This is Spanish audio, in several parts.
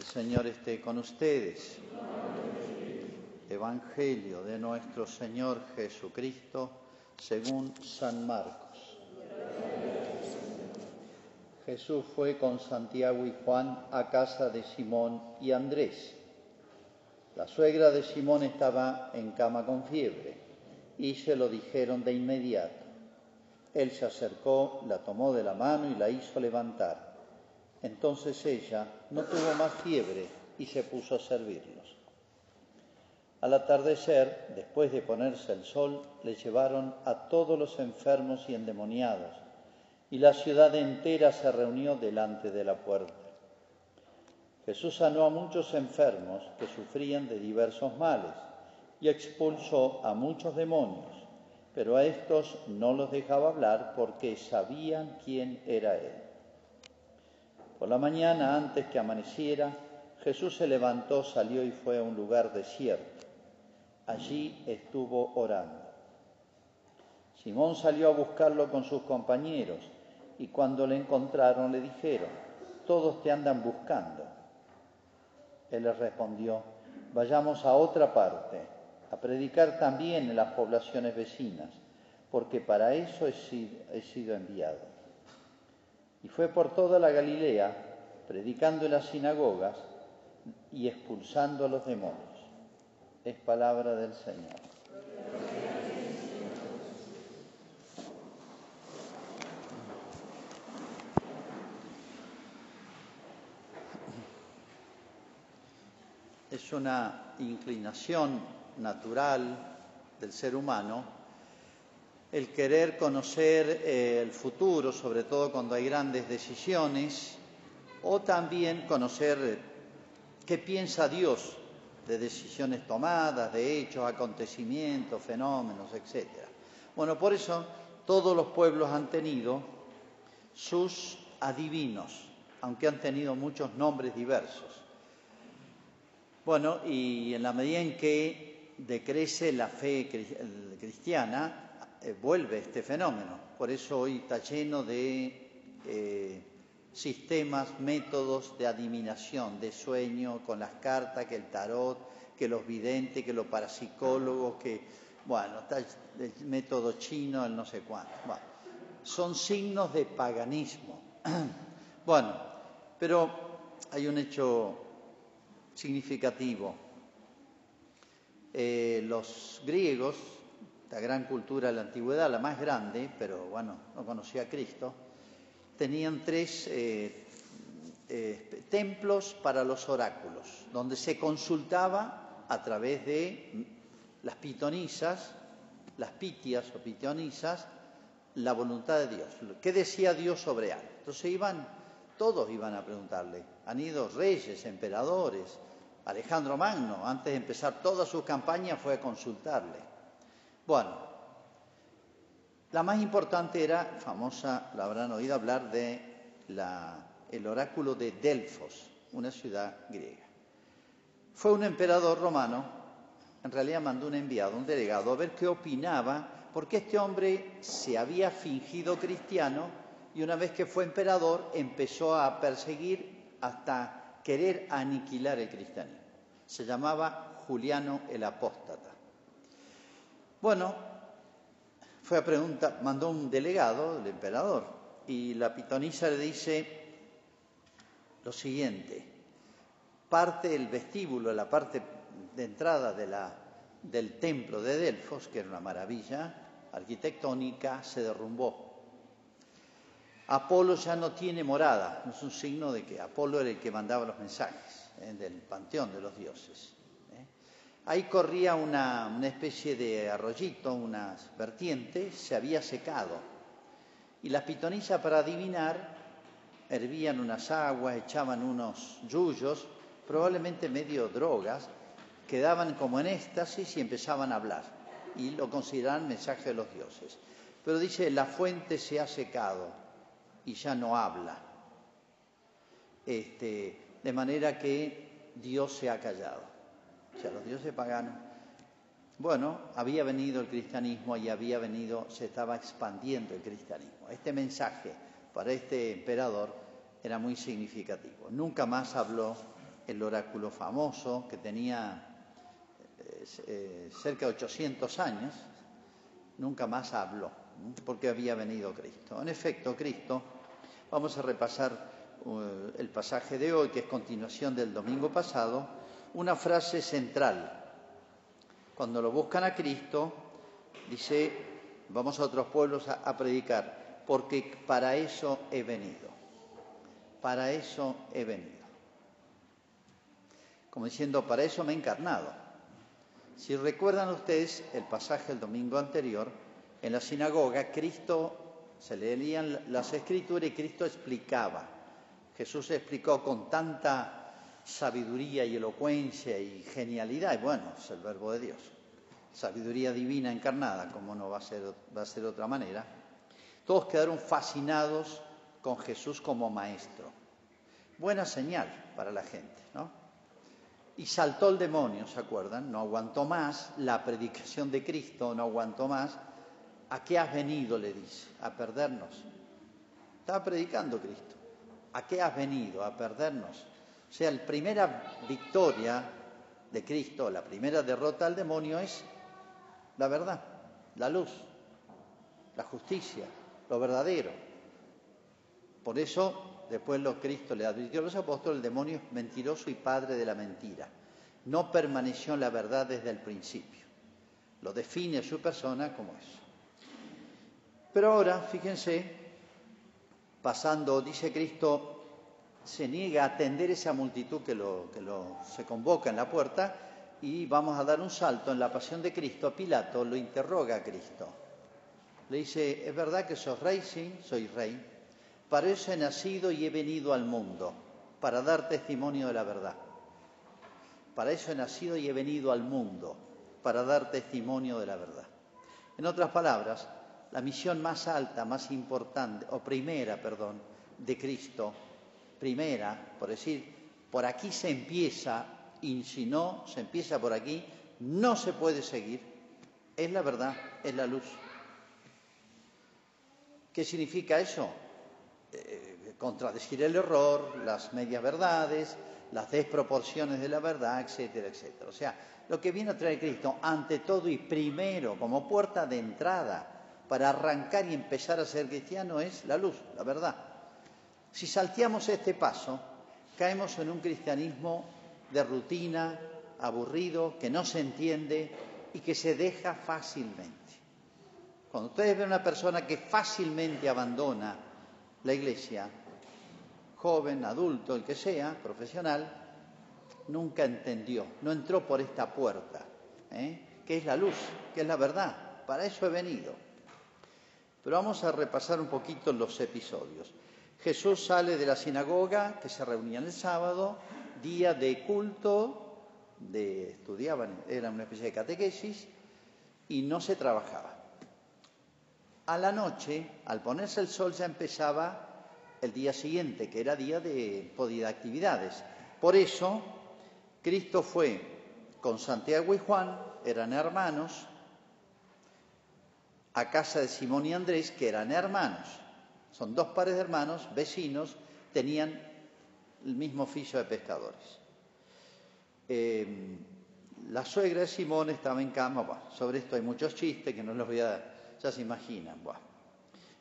El Señor esté con ustedes. Evangelio de nuestro Señor Jesucristo según San Marcos. Jesús fue con Santiago y Juan a casa de Simón y Andrés. La suegra de Simón estaba en cama con fiebre y se lo dijeron de inmediato. Él se acercó, la tomó de la mano y la hizo levantar. Entonces ella no tuvo más fiebre y se puso a servirlos. Al atardecer, después de ponerse el sol, le llevaron a todos los enfermos y endemoniados, y la ciudad entera se reunió delante de la puerta. Jesús sanó a muchos enfermos que sufrían de diversos males y expulsó a muchos demonios, pero a estos no los dejaba hablar porque sabían quién era Él. Por la mañana, antes que amaneciera, Jesús se levantó, salió y fue a un lugar desierto. Allí estuvo orando. Simón salió a buscarlo con sus compañeros y cuando le encontraron le dijeron, todos te andan buscando. Él les respondió, vayamos a otra parte, a predicar también en las poblaciones vecinas, porque para eso he sido, enviado. Y fue por toda la Galilea, predicando en las sinagogas y expulsando a los demonios. Es palabra del Señor. Es una inclinación natural del ser humano el querer conocer eh, el futuro, sobre todo cuando hay grandes decisiones, o también conocer qué piensa Dios de decisiones tomadas, de hechos, acontecimientos, fenómenos, etc. Bueno, por eso todos los pueblos han tenido sus adivinos, aunque han tenido muchos nombres diversos. Bueno, y en la medida en que decrece la fe cristiana, eh, vuelve este fenómeno. Por eso hoy está lleno de eh, sistemas, métodos de adivinación, de sueño, con las cartas, que el tarot, que los videntes, que los parapsicólogos, que, bueno, está el método chino, el no sé cuánto. Son signos de paganismo. bueno, pero hay un hecho significativo. Eh, los griegos la gran cultura de la antigüedad, la más grande, pero bueno, no conocía a Cristo, tenían tres eh, eh, templos para los oráculos, donde se consultaba a través de las pitonisas, las pitias o pitonisas, la voluntad de Dios. ¿Qué decía Dios sobre algo? Entonces iban, todos iban a preguntarle. Han ido reyes, emperadores. Alejandro Magno, antes de empezar toda su campaña, fue a consultarle. Bueno, la más importante era, famosa, la habrán oído hablar de el oráculo de Delfos, una ciudad griega. Fue un emperador romano, en realidad mandó un enviado, un delegado, a ver qué opinaba, porque este hombre se había fingido cristiano y una vez que fue emperador empezó a perseguir hasta querer aniquilar el cristianismo. Se llamaba Juliano el Apóstata. Bueno, fue a preguntar, mandó un delegado del emperador y la pitonisa le dice lo siguiente, parte del vestíbulo, la parte de entrada del templo de Delfos, que era una maravilla arquitectónica, se derrumbó. Apolo ya no tiene morada, es un signo de que Apolo era el que mandaba los mensajes ¿eh? del panteón de los dioses. Ahí corría una, especie de arroyito, unas vertientes, se había secado. Y las pitonisas para adivinar hervían unas aguas, echaban unos yuyos, probablemente medio drogas, quedaban como en éxtasis y empezaban a hablar. Y lo consideraban mensaje de los dioses. Pero dice, la fuente se ha secado y ya no habla. Este, de manera que Dios se ha callado o sea, los dioses paganos. Bueno, había venido el cristianismo y había venido, se estaba expandiendo el cristianismo. Este mensaje para este emperador era muy significativo. Nunca más habló el oráculo famoso que tenía eh, eh, cerca de 800 años, nunca más habló, porque había venido Cristo. En efecto, Cristo, vamos a repasar uh, el pasaje de hoy, que es continuación del domingo pasado, una frase central. Cuando lo buscan a Cristo, dice, vamos a otros pueblos a predicar, porque para eso he venido, para eso he venido. Como diciendo, para eso me he encarnado si recuerdan ustedes el pasaje del domingo anterior, en la sinagoga Cristo se leían las escrituras y Cristo explicaba. Jesús explicó con tanta sabiduría y elocuencia y genialidad, y bueno, es el verbo de Dios, sabiduría divina encarnada, como no va a ser, va a ser de otra manera. Todos quedaron fascinados con Jesús como maestro. Buena señal para la gente, ¿no? Y saltó el demonio, ¿se acuerdan? No aguantó más la predicación de Cristo, no aguantó más. ¿A qué has venido? le dice, a perdernos. Estaba predicando Cristo. ¿A qué has venido? A perdernos. O sea, la primera victoria de Cristo, la primera derrota al demonio es la verdad, la luz, la justicia, lo verdadero. Por eso Después lo Cristo le advirtió a los apóstoles, el demonio es mentiroso y padre de la mentira. No permaneció en la verdad desde el principio. Lo define su persona como eso. Pero ahora, fíjense, pasando, dice Cristo, se niega a atender esa multitud que, lo, que lo, se convoca en la puerta y vamos a dar un salto en la pasión de Cristo. Pilato lo interroga a Cristo. Le dice, ¿es verdad que sos rey? Sí, soy rey. Para eso he nacido y he venido al mundo, para dar testimonio de la verdad. Para eso he nacido y he venido al mundo, para dar testimonio de la verdad. En otras palabras, la misión más alta, más importante, o primera, perdón, de Cristo, primera, por decir, por aquí se empieza, y si no se empieza por aquí, no se puede seguir, es la verdad, es la luz. ¿Qué significa eso? Eh, contradecir el error, las medias verdades, las desproporciones de la verdad, etcétera, etcétera. O sea, lo que viene a traer Cristo, ante todo y primero, como puerta de entrada para arrancar y empezar a ser cristiano, es la luz, la verdad. Si salteamos este paso, caemos en un cristianismo de rutina, aburrido, que no se entiende y que se deja fácilmente. Cuando ustedes ven a una persona que fácilmente abandona la iglesia, joven, adulto, el que sea, profesional, nunca entendió, no entró por esta puerta, ¿eh? que es la luz, que es la verdad. Para eso he venido. Pero vamos a repasar un poquito los episodios. Jesús sale de la sinagoga, que se reunían el sábado, día de culto, de, estudiaban, era una especie de catequesis, y no se trabajaba a la noche, al ponerse el sol, ya empezaba el día siguiente, que era día de, de actividades. Por eso, Cristo fue con Santiago y Juan, eran hermanos, a casa de Simón y Andrés, que eran hermanos. Son dos pares de hermanos, vecinos, tenían el mismo oficio de pescadores. Eh, la suegra de Simón estaba en cama, sobre esto hay muchos chistes que no los voy a ya se imaginan,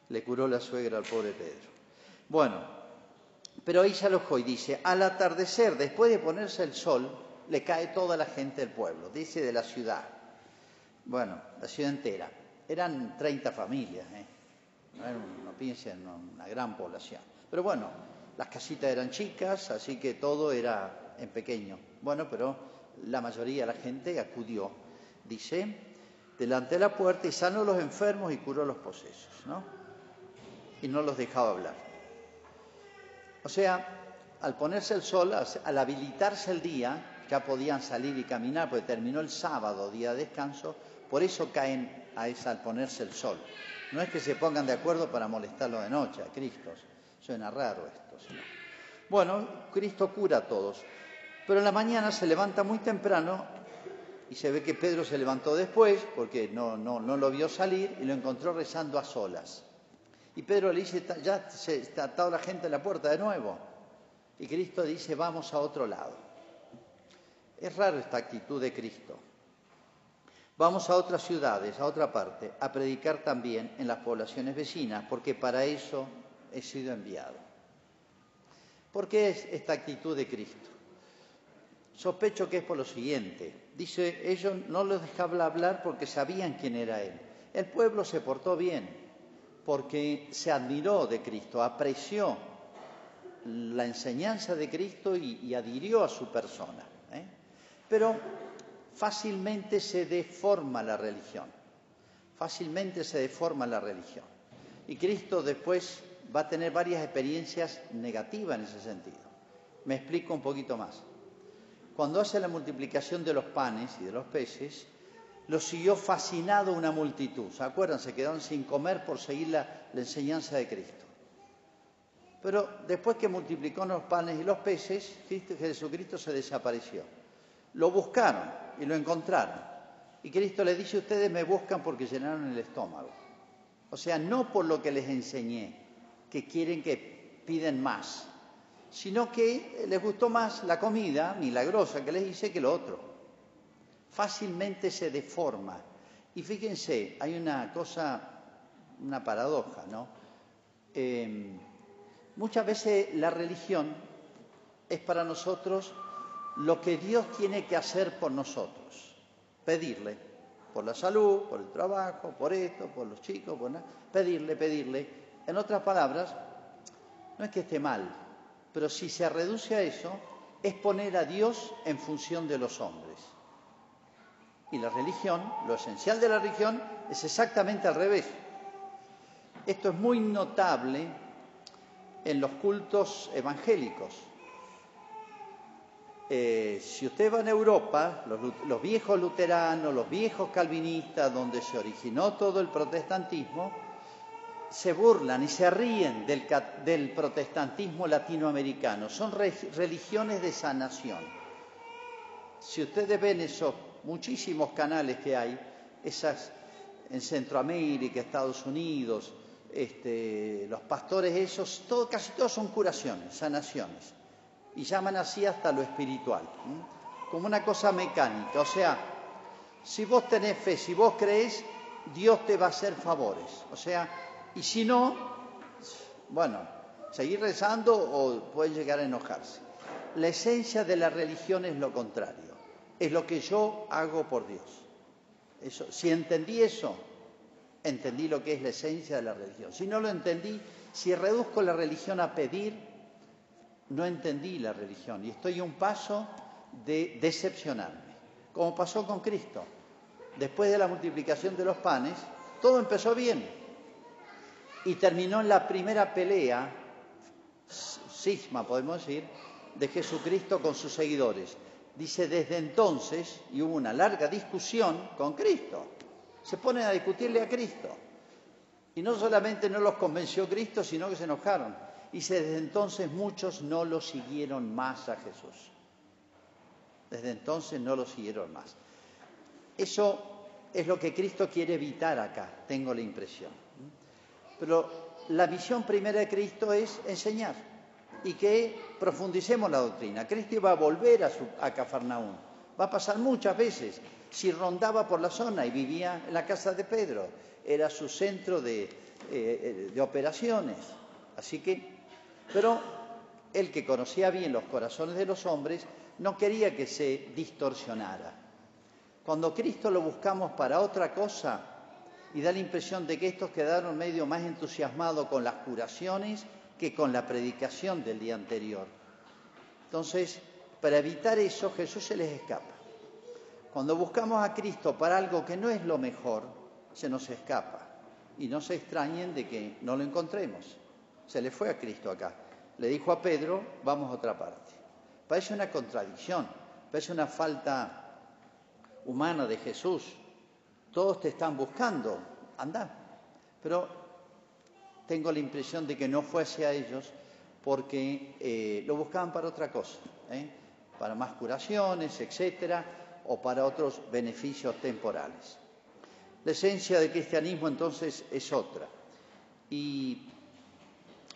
le curó la suegra al pobre Pedro. Bueno, pero ahí se alojó y dice, al atardecer, después de ponerse el sol, le cae toda la gente del pueblo, dice de la ciudad. Bueno, la ciudad entera. Eran 30 familias, ¿eh? No, no piensen en una gran población. Pero bueno, las casitas eran chicas, así que todo era en pequeño. Bueno, pero la mayoría de la gente acudió. Dice, delante de la puerta y sanó a los enfermos y curó los posesos, ¿no? Y no los dejaba hablar. O sea, al ponerse el sol, al habilitarse el día, ya podían salir y caminar, porque terminó el sábado, día de descanso, por eso caen a esa al ponerse el sol. No es que se pongan de acuerdo para molestarlo de noche a Cristo, suena raro esto. Bueno, Cristo cura a todos, pero en la mañana se levanta muy temprano y se ve que Pedro se levantó después porque no, no, no lo vio salir y lo encontró rezando a solas. Y Pedro le dice, ya se está toda la gente en la puerta de nuevo. Y Cristo dice, vamos a otro lado. Es raro esta actitud de Cristo. Vamos a otras ciudades, a otra parte, a predicar también en las poblaciones vecinas, porque para eso he sido enviado. ¿Por qué es esta actitud de Cristo? Sospecho que es por lo siguiente. Dice, ellos no los dejaban hablar porque sabían quién era Él. El pueblo se portó bien porque se admiró de Cristo, apreció la enseñanza de Cristo y, adhirió a su persona. ¿eh? Pero fácilmente se deforma la religión, fácilmente se deforma la religión. Y Cristo después va a tener varias experiencias negativas en ese sentido. Me explico un poquito más. Cuando hace la multiplicación de los panes y de los peces, lo siguió fascinado una multitud. ¿Se acuerdan? Se quedaron sin comer por seguir la, enseñanza de Cristo. Pero después que multiplicó los panes y los peces, Jesucristo se desapareció. Lo buscaron y lo encontraron. Y Cristo le dice, ustedes me buscan porque llenaron el estómago. O sea, no por lo que les enseñé, que quieren que piden más, sino que les gustó más la comida milagrosa que les hice que lo otro. Fácilmente se deforma. Y fíjense, hay una cosa, una paradoja, ¿no? Em, muchas veces la religión es para nosotros lo que Dios tiene que hacer por nosotros, pedirle, por la salud, por el trabajo, por esto, por los chicos, por nada, pedirle, pedirle. En otras palabras, no es que esté mal, pero si se reduce a eso, es poner a Dios en función de los hombres. Y la religión, lo esencial de la religión, es exactamente al revés. Esto es muy notable en los cultos evangélicos. Eh, si usted va en Europa, los, viejos luteranos, los viejos calvinistas, donde se originó todo el protestantismo, se burlan y se ríen del, del protestantismo latinoamericano. Son religiones de sanación. Si ustedes ven esos muchísimos canales que hay, esas en Centroamérica, Estados Unidos, este, los pastores esos, todo, casi todos son curaciones, sanaciones y llaman así hasta lo espiritual, como una cosa mecánica. O sea, si vos tenés fe, si vos crees, Dios te va a hacer favores. O sea, y si no, bueno, seguir rezando o puede llegar a enojarse. La esencia de la religión es lo contrario, es lo que yo hago por Dios. Eso, si entendí eso, entendí lo que es la esencia de la religión. Si no lo entendí, si reduzco la religión a pedir, no entendí la religión y estoy a un paso de decepcionarme, como pasó con Cristo. Después de la multiplicación de los panes, todo empezó bien y terminó en la primera pelea, cisma podemos decir, de Jesucristo con sus seguidores. Dice, desde entonces, y hubo una larga discusión con Cristo, se ponen a discutirle a Cristo. Y no solamente no los convenció Cristo, sino que se enojaron y desde entonces muchos no lo siguieron más a Jesús. Desde entonces no lo siguieron más. Eso es lo que Cristo quiere evitar acá, tengo la impresión. Pero la visión primera de Cristo es enseñar y que profundicemos la doctrina. Cristo iba a volver a, su, Cafarnaún. Va a pasar muchas veces. Si rondaba por la zona y vivía en la casa de Pedro, era su centro de, eh, eh, de operaciones. Así que pero el que conocía bien los corazones de los hombres no quería que se distorsionara. Cuando Cristo lo buscamos para otra cosa y da la impresión de que estos quedaron medio más entusiasmados con las curaciones que con la predicación del día anterior. Entonces, para evitar eso, Jesús se les escapa. Cuando buscamos a Cristo para algo que no es lo mejor, se nos escapa. Y no se extrañen de que no lo encontremos. Se le fue a Cristo acá. Le dijo a Pedro, vamos a otra parte. Parece una contradicción, parece una falta humana de Jesús. Todos te están buscando, anda. Pero tengo la impresión de que no fue hacia ellos porque eh, lo buscaban para otra cosa, ¿eh? para más curaciones, etcétera, o para otros beneficios temporales. La esencia del cristianismo entonces es otra. Y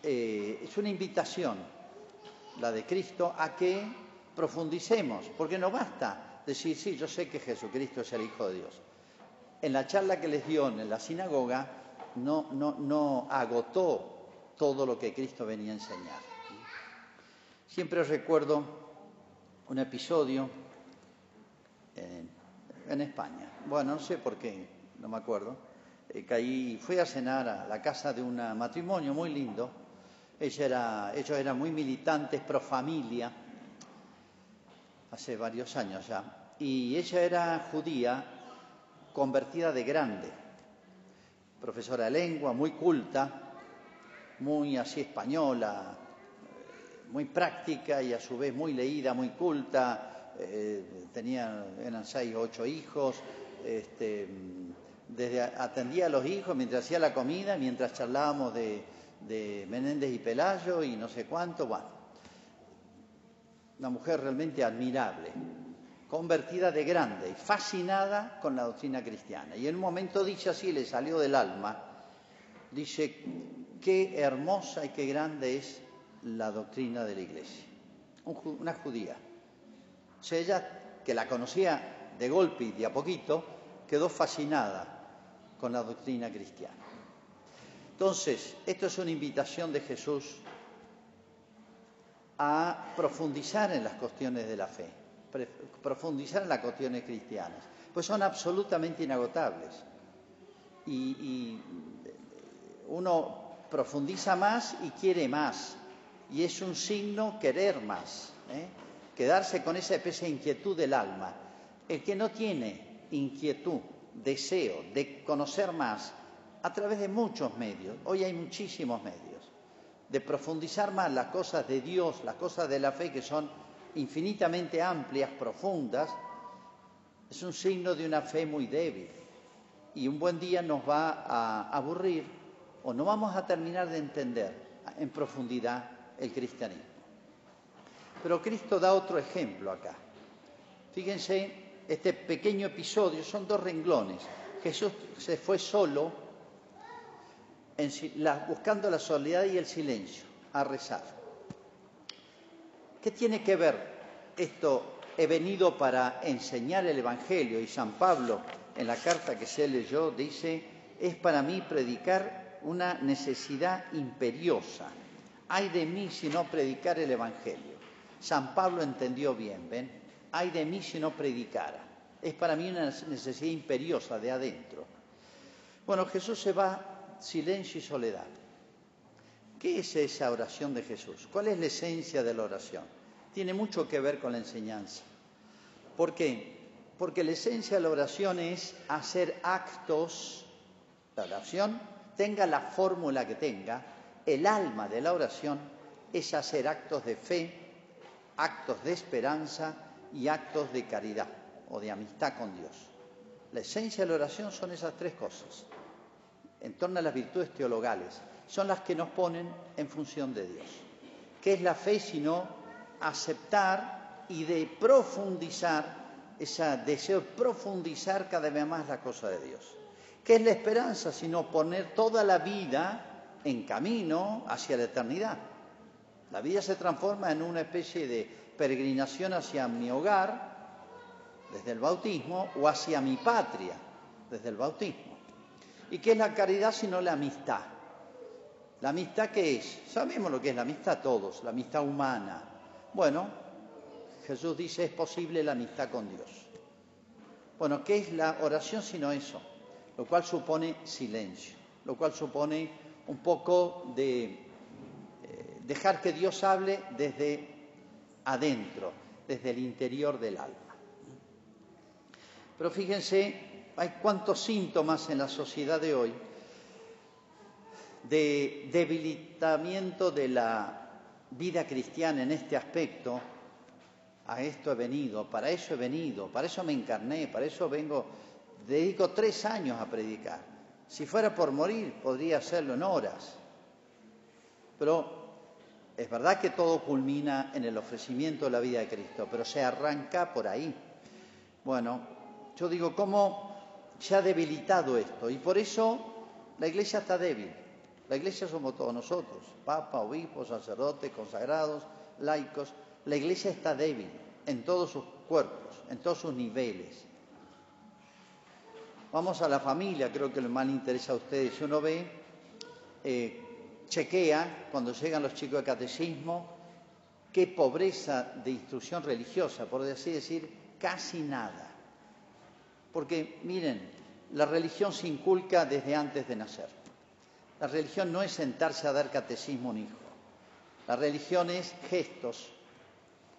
eh, es una invitación, la de Cristo, a que profundicemos, porque no basta decir, sí, yo sé que Jesucristo es el Hijo de Dios. En la charla que les dio en la sinagoga, no, agotó todo lo que Cristo venía a enseñar. Siempre recuerdo un episodio en, en España. Bueno, no sé por qué, no me acuerdo. Eh, caí, fui a cenar a la casa de un matrimonio muy lindo. Ella era, ellos eran muy militantes, pro familia, hace varios años ya. Y ella era judía, convertida de grande, profesora de lengua, muy culta, muy así española, muy práctica y a su vez muy leída, muy culta. Eh, tenía, eran seis o ocho hijos. Este, desde atendía a los hijos mientras hacía la comida, mientras charlábamos de, de Menéndez y Pelayo y no sé cuánto. Bueno, una mujer realmente admirable, convertida de grande y fascinada con la doctrina cristiana. Y en un momento dice así, le salió del alma, dice, qué hermosa y qué grande es la doctrina de la iglesia. Una judía. O sea, ella, que la conocía de golpe y de a poquito, quedó fascinada con la doctrina cristiana. Entonces, esto es una invitación de Jesús a profundizar en las cuestiones de la fe, profundizar en las cuestiones cristianas, pues son absolutamente inagotables. Y, uno profundiza más y quiere más, y es un signo querer más, ¿eh? quedarse con esa especie de inquietud del alma. El que no tiene inquietud, deseo de conocer más, a través de muchos medios, hoy hay muchísimos medios, de profundizar más las cosas de Dios, las cosas de la fe que son infinitamente amplias, profundas, es un signo de una fe muy débil. Y un buen día nos va a aburrir o no vamos a terminar de entender en profundidad el cristianismo. Pero Cristo da otro ejemplo acá. Fíjense, este pequeño episodio son dos renglones. Jesús se fue solo buscando la soledad y el silencio a rezar. ¿Qué tiene que ver esto? He venido para enseñar el Evangelio y San Pablo en la carta que se leyó dice, es para mí predicar una necesidad imperiosa. Hay de mí si no predicar el Evangelio. San Pablo entendió bien, ¿ven? Hay de mí si no predicara. Es para mí una necesidad imperiosa de adentro. Bueno, Jesús se va silencio y soledad. ¿Qué es esa oración de Jesús? ¿Cuál es la esencia de la oración? Tiene mucho que ver con la enseñanza. ¿Por qué? Porque la esencia de la oración es hacer actos, la oración tenga la fórmula que tenga, el alma de la oración es hacer actos de fe, actos de esperanza y actos de caridad o de amistad con Dios. La esencia de la oración son esas tres cosas en torno a las virtudes teologales, son las que nos ponen en función de Dios. ¿Qué es la fe sino aceptar y de profundizar, ese deseo de profundizar cada vez más la cosa de Dios? ¿Qué es la esperanza sino poner toda la vida en camino hacia la eternidad? La vida se transforma en una especie de peregrinación hacia mi hogar desde el bautismo o hacia mi patria desde el bautismo. ¿Y qué es la caridad sino la amistad? ¿La amistad qué es? Sabemos lo que es la amistad todos, la amistad humana. Bueno, Jesús dice es posible la amistad con Dios. Bueno, ¿qué es la oración sino eso? Lo cual supone silencio, lo cual supone un poco de eh, dejar que Dios hable desde adentro, desde el interior del alma. Pero fíjense hay cuantos síntomas en la sociedad de hoy de debilitamiento de la vida cristiana en este aspecto. A esto he venido, para eso he venido, para eso me encarné, para eso vengo, dedico tres años a predicar. Si fuera por morir, podría hacerlo en horas. Pero es verdad que todo culmina en el ofrecimiento de la vida de Cristo, pero se arranca por ahí. Bueno, yo digo, ¿cómo se ha debilitado esto y por eso la iglesia está débil. La iglesia somos todos nosotros, papa, obispos, sacerdotes, consagrados, laicos. La iglesia está débil. en todos sus cuerpos, en todos sus niveles. Vamos a la familia, creo que lo más interesa a ustedes. Si uno ve, eh, chequea cuando llegan los chicos de catecismo, qué pobreza de instrucción religiosa, por así decir, casi nada. Porque miren, la religión se inculca desde antes de nacer. La religión no es sentarse a dar catecismo a un hijo. La religión es gestos.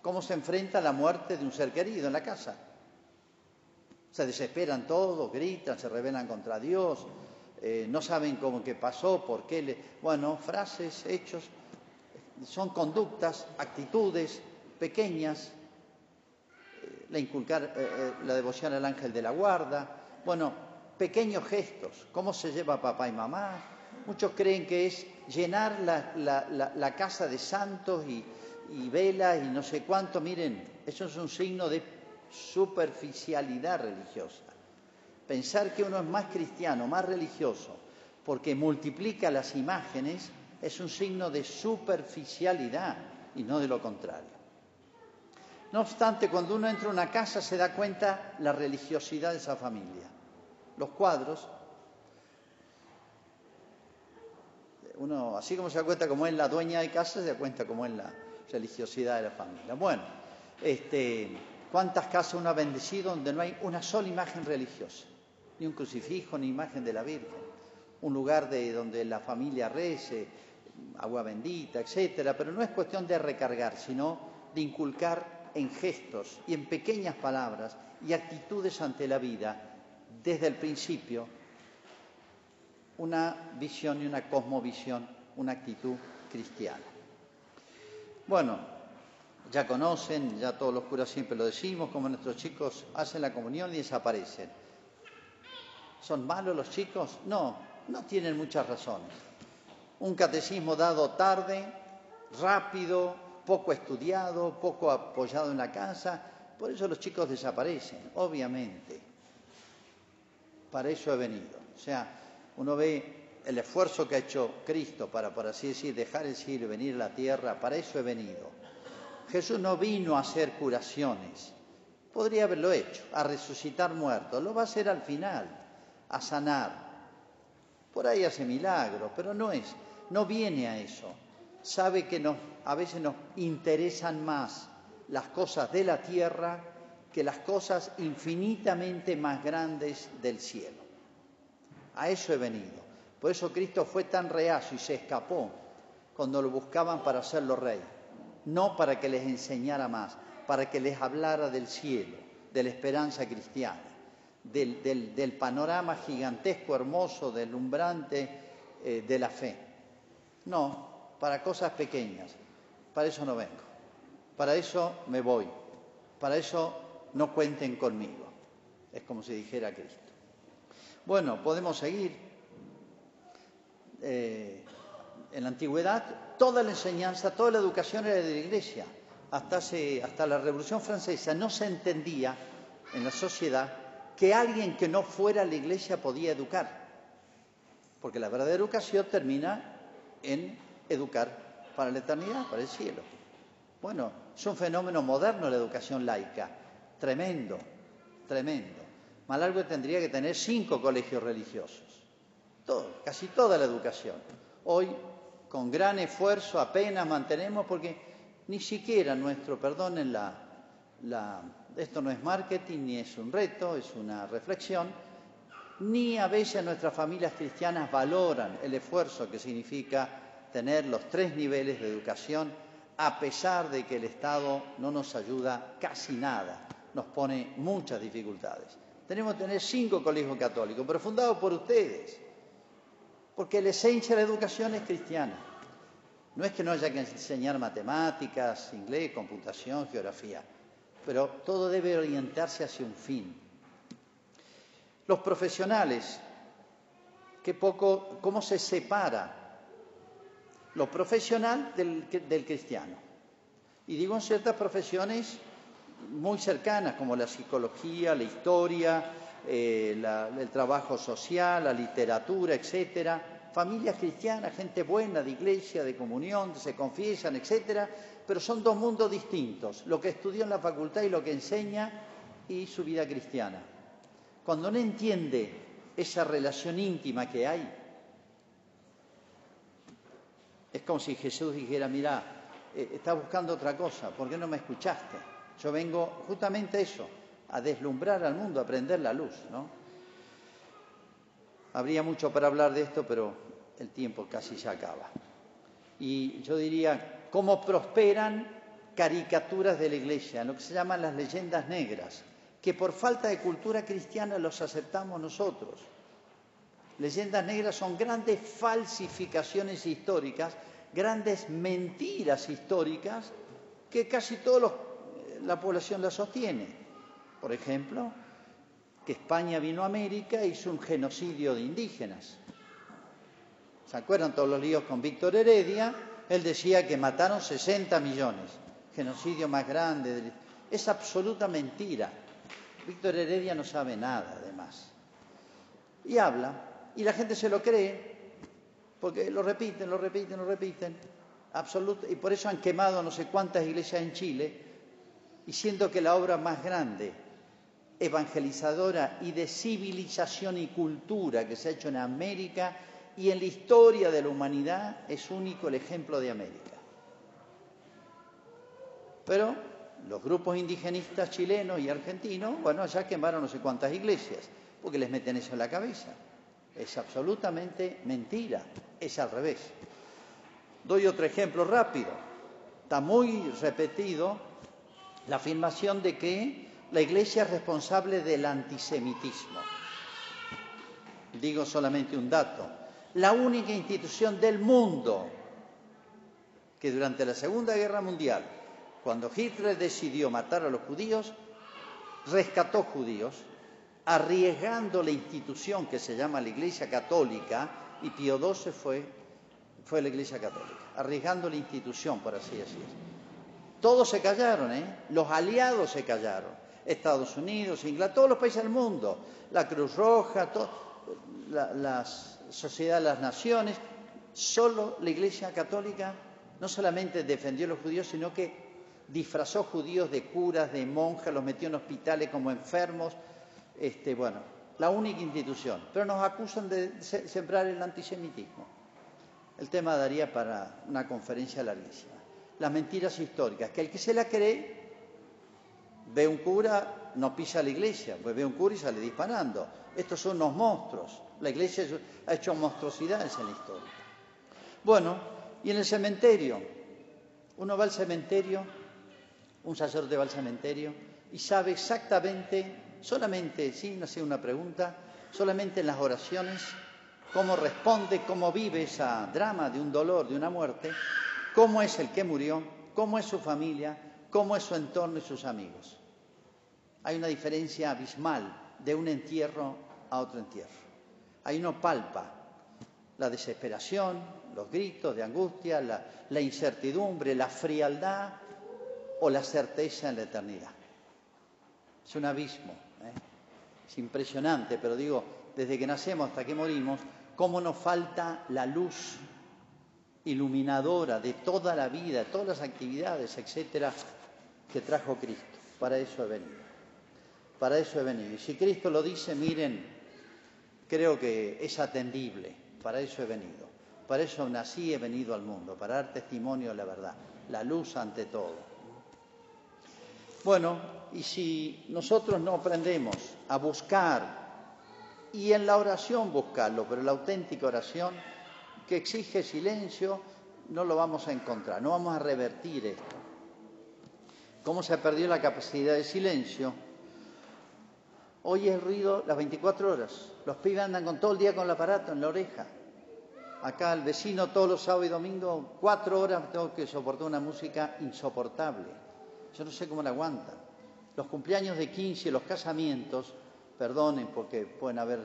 Cómo se enfrenta a la muerte de un ser querido en la casa. Se desesperan todos, gritan, se rebelan contra Dios, eh, no saben cómo que pasó, por qué. Le... Bueno, frases, hechos, son conductas, actitudes pequeñas. Eh, la inculcar eh, la devoción al ángel de la guarda. Bueno, pequeños gestos. ¿Cómo se lleva papá y mamá? Muchos creen que es llenar la, casa de santos y, y velas y no sé cuánto. Miren, eso es un signo de superficialidad religiosa. Pensar que uno es más cristiano, más religioso, porque multiplica las imágenes, es un signo de superficialidad y no de lo contrario. No obstante, cuando uno entra a una casa se da cuenta la religiosidad de esa familia. Los cuadros uno, así como se da cuenta cómo es la dueña de casa, se da cuenta cómo es la religiosidad de la familia. Bueno, este, ¿cuántas casas uno ha bendecido donde no hay una sola imagen religiosa? Ni un crucifijo, ni imagen de la Virgen. Un lugar de donde la familia rece, agua bendita, etcétera, pero no es cuestión de recargar, sino de inculcar en gestos y en pequeñas palabras y actitudes ante la vida desde el principio una visión y una cosmovisión, una actitud cristiana. Bueno, ya conocen, ya todos los curas siempre lo decimos, como nuestros chicos hacen la comunión y desaparecen. ¿Son malos los chicos? No, no tienen muchas razones. Un catecismo dado tarde, rápido, poco estudiado, poco apoyado en la casa, por eso los chicos desaparecen, obviamente. Para eso he venido. O sea, uno ve el esfuerzo que ha hecho Cristo para, por así decir, dejar el cielo y venir a la tierra, para eso he venido. Jesús no vino a hacer curaciones, podría haberlo hecho, a resucitar muertos, lo va a hacer al final, a sanar. Por ahí hace milagros, pero no es, no viene a eso. Sabe que a veces nos interesan más las cosas de la tierra que las cosas infinitamente más grandes del cielo. A eso he venido. Por eso Cristo fue tan reacio y se escapó cuando lo buscaban para hacerlo rey. No para que les enseñara más, para que les hablara del cielo, de la esperanza cristiana, del, panorama gigantesco, hermoso, deslumbrante eh, de la fe. No, para cosas pequeñas. Para eso no vengo. Para eso me voy. Para eso no cuenten conmigo. Es como si dijera Cristo. Bueno, podemos seguir. Eh, en la antigüedad, toda la enseñanza, toda la educación era de la Iglesia. Hasta, hasta la Revolución Francesa no se entendía en la sociedad que alguien que no fuera la Iglesia podía educar. Porque la verdadera educación termina en educar para la eternidad, para el cielo. Bueno, es un fenómeno moderno la educación laica, tremendo, tremendo. Malargüe tendría que tener cinco colegios religiosos, casi toda la educación. Hoy, con gran esfuerzo, apenas mantenemos, porque ni siquiera nuestro, perdonen la, esto no es marketing ni es un reto, es una reflexión, ni a veces nuestras familias cristianas valoran el esfuerzo que significa tener los tres niveles de educación, a pesar de que el Estado no nos ayuda casi nada, nos pone muchas dificultades. Tenemos que tener cinco colegios católicos, pero fundados por ustedes, porque la esencia de la educación es cristiana. No es que no haya que enseñar matemáticas, inglés, computación, geografía, pero todo debe orientarse hacia un fin. Los profesionales, qué poco, cómo se separa lo profesional del, del cristiano. Y digo en ciertas profesiones muy cercanas, como la psicología, la historia, eh, el trabajo social, la literatura, etcétera. Familias cristianas, gente buena de iglesia, de comunión, se confiesan, etcétera, pero son dos mundos distintos, lo que estudió en la facultad y lo que enseña y su vida cristiana. Cuando no entiende esa relación íntima que hay, es como si Jesús dijera, mira, eh, estás buscando otra cosa, ¿por qué no me escuchaste? Yo vengo justamente a eso, a deslumbrar al mundo, a prender la luz, ¿no? Habría mucho para hablar de esto, pero el tiempo casi se acaba. Y yo diría, ¿cómo prosperan caricaturas de la Iglesia, lo que se llaman las leyendas negras, que por falta de cultura cristiana los aceptamos nosotros? Leyendas negras son grandes falsificaciones históricas, grandes mentiras históricas que casi toda la población las sostiene. Por ejemplo, que España vino a América e hizo un genocidio de indígenas. ¿Se acuerdan todos los líos con Víctor Heredia? Él decía que mataron 60 millones, genocidio más grande. Es absoluta mentira. Víctor Heredia no sabe nada, además. Y habla y la gente se lo cree, porque lo repiten, lo repiten, lo repiten. Absoluto, y por eso han quemado no sé cuántas iglesias en Chile, y siendo que la obra más grande, evangelizadora y de civilización y cultura que se ha hecho en América y en la historia de la humanidad es único el ejemplo de América. Pero los grupos indigenistas chilenos y argentinos, bueno, allá quemaron no sé cuántas iglesias, porque les meten eso en la cabeza. Es absolutamente mentira, es al revés. Doy otro ejemplo rápido. Está muy repetido la afirmación de que la Iglesia es responsable del antisemitismo. Digo solamente un dato. La única institución del mundo que durante la Segunda Guerra Mundial, cuando Hitler decidió matar a los judíos, rescató judíos arriesgando la institución que se llama la Iglesia Católica, y Pío XII fue, fue la Iglesia Católica, arriesgando la institución, por así decirlo. Todos se callaron, ¿eh? los aliados se callaron, Estados Unidos, Inglaterra, todos los países del mundo, la Cruz Roja, la, Sociedad de las Naciones, solo la Iglesia Católica no solamente defendió a los judíos, sino que disfrazó judíos de curas, de monjas, los metió en hospitales como enfermos, este, bueno, la única institución, pero nos acusan de sembrar el antisemitismo. El tema daría para una conferencia larguísima. Las mentiras históricas, que el que se la cree ve un cura, no pisa la iglesia, pues ve un cura y sale disparando. Estos son unos monstruos. La iglesia ha hecho monstruosidades en la historia. Bueno, y en el cementerio, uno va al cementerio, un sacerdote va al cementerio y sabe exactamente solamente, sin hacer una pregunta, solamente en las oraciones, cómo responde, cómo vive ese drama de un dolor, de una muerte, cómo es el que murió, cómo es su familia, cómo es su entorno y sus amigos. Hay una diferencia abismal de un entierro a otro entierro. Ahí uno palpa la desesperación, los gritos de angustia, la incertidumbre, la frialdad o la certeza en la eternidad. Es un abismo. Es impresionante, pero digo, desde que nacemos hasta que morimos, cómo nos falta la luz iluminadora de toda la vida, todas las actividades, etcétera, que trajo Cristo. Para eso he venido. Para eso he venido. Y si Cristo lo dice, miren, creo que es atendible. Para eso he venido. Para eso nací he venido al mundo, para dar testimonio de la verdad. La luz ante todo. Bueno, y si nosotros no aprendemos a buscar, y en la oración buscarlo, pero la auténtica oración que exige silencio, no lo vamos a encontrar, no vamos a revertir esto. ¿Cómo se ha perdido la capacidad de silencio? Hoy es ruido las 24 horas. Los pibes andan con todo el día con el aparato en la oreja. Acá el vecino todos los sábados y domingos, cuatro horas tengo que soportar una música insoportable. Yo no sé cómo la aguantan. Los cumpleaños de 15, los casamientos, perdonen porque pueden haber,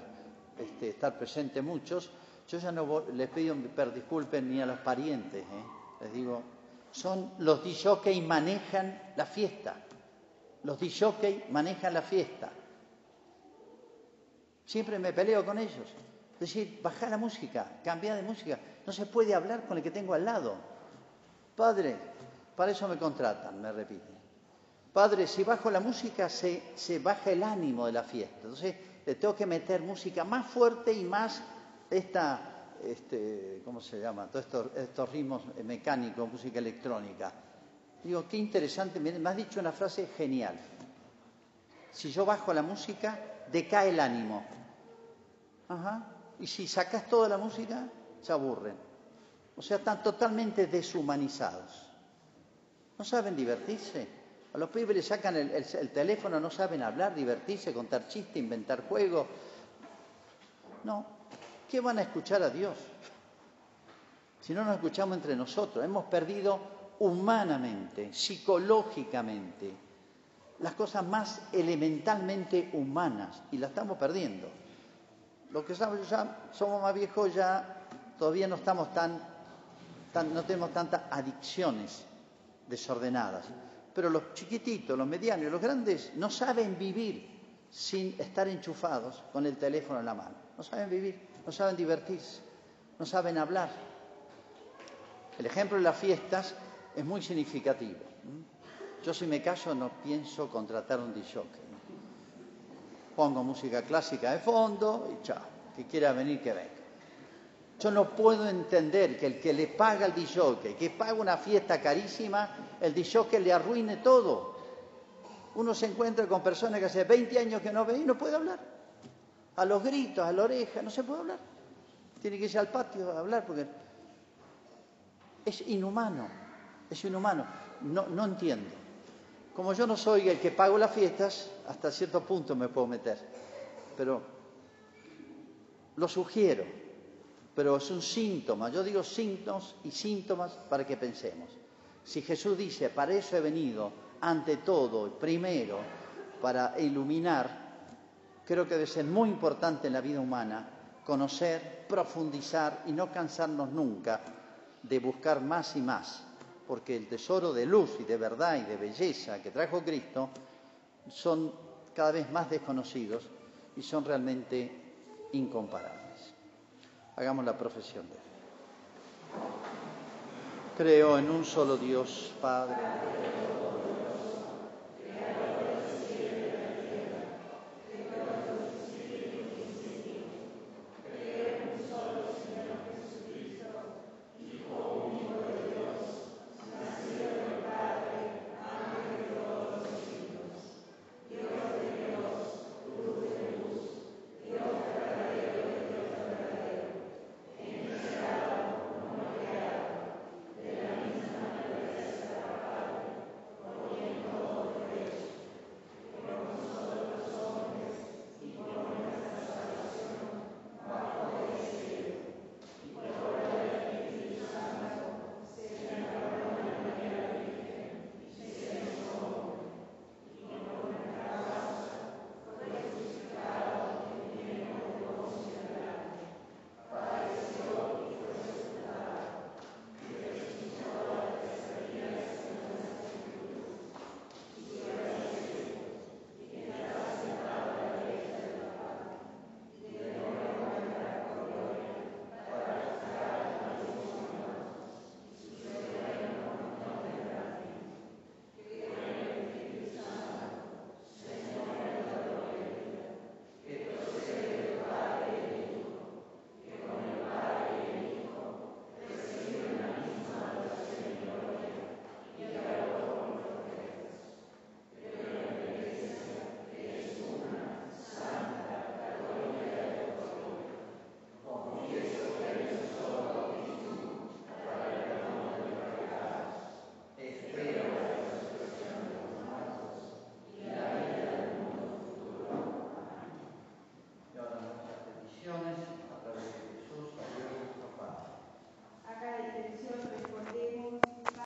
este, estar presentes muchos, yo ya no les pido disculpen ni a los parientes, ¿eh? les digo, son los y manejan la fiesta. Los y manejan la fiesta. Siempre me peleo con ellos. Es decir, baja la música, cambia de música. No se puede hablar con el que tengo al lado. Padre, para eso me contratan, me repite. Padre, si bajo la música se, se baja el ánimo de la fiesta. Entonces le tengo que meter música más fuerte y más esta, este, ¿cómo se llama? Todos estos, estos ritmos mecánicos, música electrónica. Digo, qué interesante, me has dicho una frase genial. Si yo bajo la música, decae el ánimo. Ajá. Y si sacas toda la música, se aburren. O sea, están totalmente deshumanizados. No saben divertirse. A los pibes les sacan el, teléfono, no saben hablar, divertirse, contar chistes, inventar juegos. No. ¿Qué van a escuchar a Dios? Si no nos escuchamos entre nosotros, hemos perdido humanamente, psicológicamente, las cosas más elementalmente humanas y las estamos perdiendo. Los que somos, somos más viejos ya todavía no estamos tan, no tenemos tantas adicciones desordenadas. Pero los chiquititos, los medianos y los grandes no saben vivir sin estar enchufados con el teléfono en la mano. No saben vivir, no saben divertirse, no saben hablar. El ejemplo de las fiestas es muy significativo. Yo si me caso no pienso contratar un DJ. Pongo música clásica de fondo y chao. Que quiera venir, que venga. Yo no puedo entender que el que le paga al DJ, que paga una fiesta carísima, el DJ le arruine todo. Uno se encuentra con personas que hace 20 años que no ve y no puede hablar. A los gritos, a la oreja, no se puede hablar. Tiene que irse al patio a hablar porque es inhumano, es inhumano. No, no entiendo. Como yo no soy el que pago las fiestas, hasta cierto punto me puedo meter. Pero lo sugiero, pero es un síntoma. Yo digo síntomas y síntomas para que pensemos. Si Jesús dice, para eso he venido, ante todo, primero, para iluminar, creo que debe ser muy importante en la vida humana conocer, profundizar y no cansarnos nunca de buscar más y más porque el tesoro de luz y de verdad y de belleza que trajo Cristo son cada vez más desconocidos y son realmente incomparables. Hagamos la profesión de fe. Creo en un solo Dios, Padre.